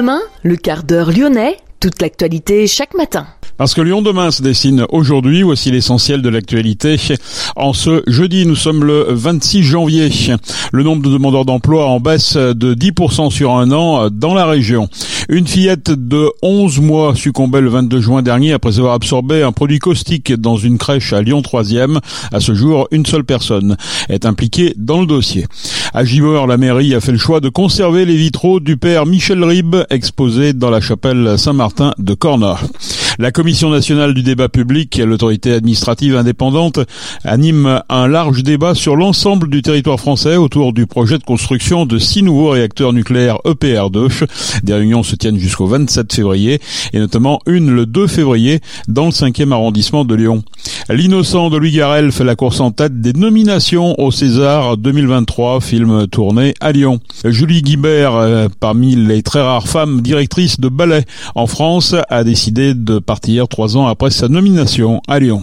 Demain, le quart d'heure lyonnais, toute l'actualité chaque matin. Parce que Lyon demain se dessine aujourd'hui, voici l'essentiel de l'actualité. En ce jeudi, nous sommes le 26 janvier. Le nombre de demandeurs d'emploi en baisse de 10% sur un an dans la région. Une fillette de 11 mois succombait le 22 juin dernier après avoir absorbé un produit caustique dans une crèche à Lyon 3e. À ce jour, une seule personne est impliquée dans le dossier. À Givor, la mairie a fait le choix de conserver les vitraux du père Michel Ribes exposés dans la chapelle Saint-Martin de Corna. La Commission nationale du débat public, l'autorité administrative indépendante, anime un large débat sur l'ensemble du territoire français autour du projet de construction de six nouveaux réacteurs nucléaires EPR2. Des réunions se tiennent jusqu'au 27 février et notamment une le 2 février dans le 5e arrondissement de Lyon. L'innocent de Louis Garrel fait la course en tête des nominations au César 2023, film tourné à Lyon. Julie Guibert, euh, parmi les très rares femmes directrices de ballet en France, a décidé de trois ans après sa nomination à Lyon.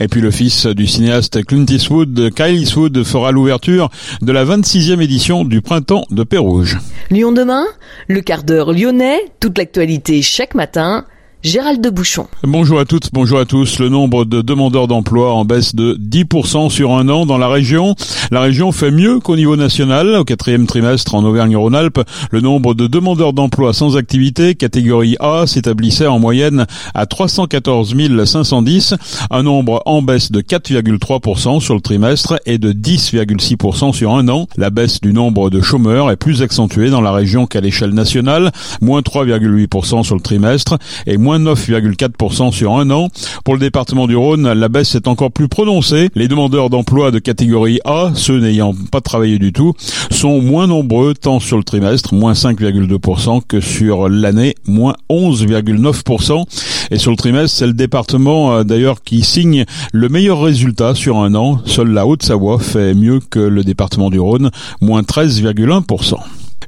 Et puis le fils du cinéaste Clint Eastwood, Kyle Eastwood, fera l'ouverture de la 26e édition du Printemps de Pérouge. Lyon demain, le quart d'heure lyonnais, toute l'actualité chaque matin Gérald de Bouchon. Bonjour à toutes, bonjour à tous. Le nombre de demandeurs d'emploi en baisse de 10% sur un an dans la région. La région fait mieux qu'au niveau national. Au quatrième trimestre en Auvergne-Rhône-Alpes, le nombre de demandeurs d'emploi sans activité, catégorie A, s'établissait en moyenne à 314 510, un nombre en baisse de 4,3% sur le trimestre et de 10,6% sur un an. La baisse du nombre de chômeurs est plus accentuée dans la région qu'à l'échelle nationale, moins 3,8% sur le trimestre et moins moins 9,4% sur un an. Pour le département du Rhône, la baisse est encore plus prononcée. Les demandeurs d'emploi de catégorie A, ceux n'ayant pas travaillé du tout, sont moins nombreux tant sur le trimestre, moins 5,2%, que sur l'année, moins 11,9%. Et sur le trimestre, c'est le département euh, d'ailleurs qui signe le meilleur résultat sur un an. Seule la Haute-Savoie fait mieux que le département du Rhône, moins 13,1%.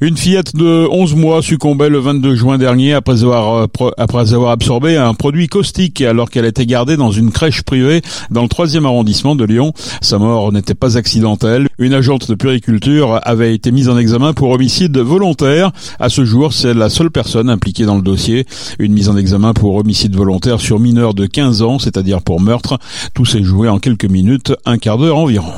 Une fillette de 11 mois succombait le 22 juin dernier après avoir, euh, après avoir absorbé un produit caustique alors qu'elle était gardée dans une crèche privée dans le 3e arrondissement de Lyon. Sa mort n'était pas accidentelle. Une agente de puriculture avait été mise en examen pour homicide volontaire. À ce jour, c'est la seule personne impliquée dans le dossier. Une mise en examen pour homicide volontaire sur mineur de 15 ans, c'est-à-dire pour meurtre. Tout s'est joué en quelques minutes, un quart d'heure environ.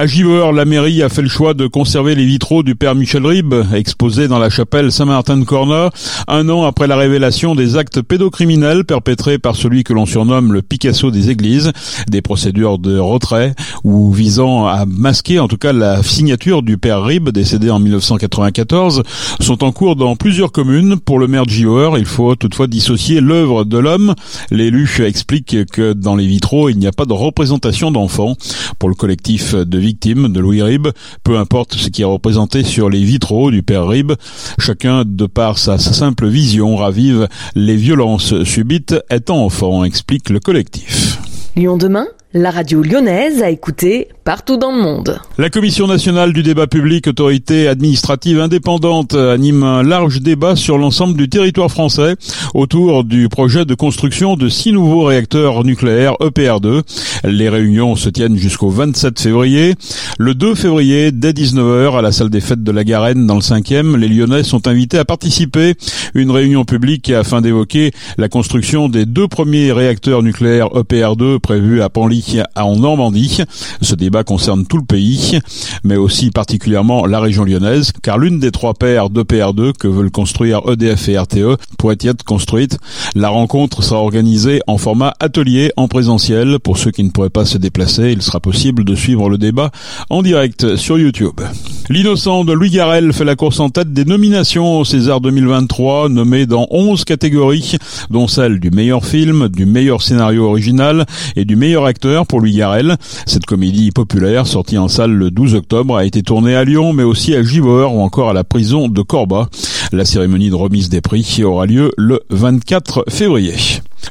À Givor, la mairie a fait le choix de conserver les vitraux du père Michel Ribes, exposés dans la chapelle Saint-Martin de Corna, un an après la révélation des actes pédocriminels perpétrés par celui que l'on surnomme le Picasso des églises, des procédures de retrait ou visant à masquer en tout cas la signature du père Ribes, décédé en 1994, sont en cours dans plusieurs communes. Pour le maire de Givor, il faut toutefois dissocier l'œuvre de l'homme. L'élu explique que dans les vitraux, il n'y a pas de représentation d'enfants. Pour le collectif de victime de Louis Ribes, peu importe ce qui est représenté sur les vitraux du père Ribes, chacun de par sa simple vision ravive les violences subites. Étant enfant, explique le collectif. Lyon demain la radio lyonnaise a écouté partout dans le monde. La Commission nationale du débat public, autorité administrative indépendante, anime un large débat sur l'ensemble du territoire français autour du projet de construction de six nouveaux réacteurs nucléaires EPR2. Les réunions se tiennent jusqu'au 27 février. Le 2 février, dès 19h, à la salle des fêtes de la Garenne, dans le 5e, les Lyonnais sont invités à participer. Une réunion publique afin d'évoquer la construction des deux premiers réacteurs nucléaires EPR2 prévus à Panly en Normandie. Ce débat concerne tout le pays, mais aussi particulièrement la région lyonnaise, car l'une des trois paires de PR2 que veulent construire EDF et RTE pourrait y être construite. La rencontre sera organisée en format atelier en présentiel. Pour ceux qui ne pourraient pas se déplacer, il sera possible de suivre le débat en direct sur YouTube. L'innocent de Louis Garrel fait la course en tête des nominations au César 2023, nommé dans 11 catégories, dont celle du meilleur film, du meilleur scénario original et du meilleur acteur pour Louis Garrel. Cette comédie populaire, sortie en salle le 12 octobre, a été tournée à Lyon, mais aussi à Givor ou encore à la prison de Corba. La cérémonie de remise des prix aura lieu le 24 février.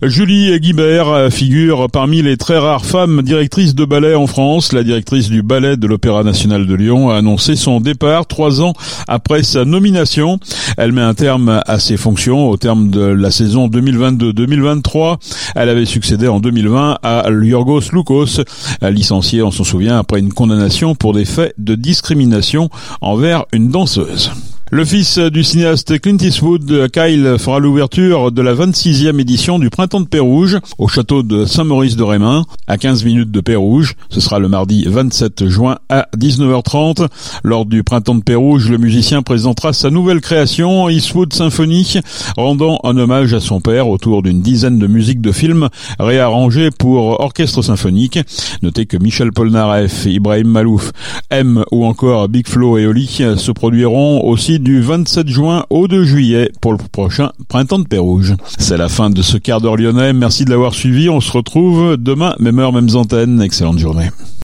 Julie Guibert figure parmi les très rares femmes directrices de ballet en France. La directrice du ballet de l'Opéra National de Lyon a annoncé son départ trois ans après sa nomination. Elle met un terme à ses fonctions au terme de la saison 2022-2023. Elle avait succédé en 2020 à Yorgos Loukos, licencié, on s'en souvient, après une condamnation pour des faits de discrimination envers une danseuse. Le fils du cinéaste Clint Eastwood, Kyle, fera l'ouverture de la 26e édition du Printemps de Pérouge au château de Saint-Maurice de Rémin, à 15 minutes de Pérouge. Ce sera le mardi 27 juin à 19h30. Lors du Printemps de Pérouge, le musicien présentera sa nouvelle création, Eastwood Symphony, rendant un hommage à son père autour d'une dizaine de musiques de films réarrangées pour orchestre symphonique. Notez que Michel Polnareff, Ibrahim Malouf, M ou encore Big Flo et Oli se produiront aussi du 27 juin au 2 juillet pour le prochain Printemps de Pérouge. C'est la fin de ce quart d'heure lyonnais. Merci de l'avoir suivi. On se retrouve demain, même heure, même antenne. Excellente journée.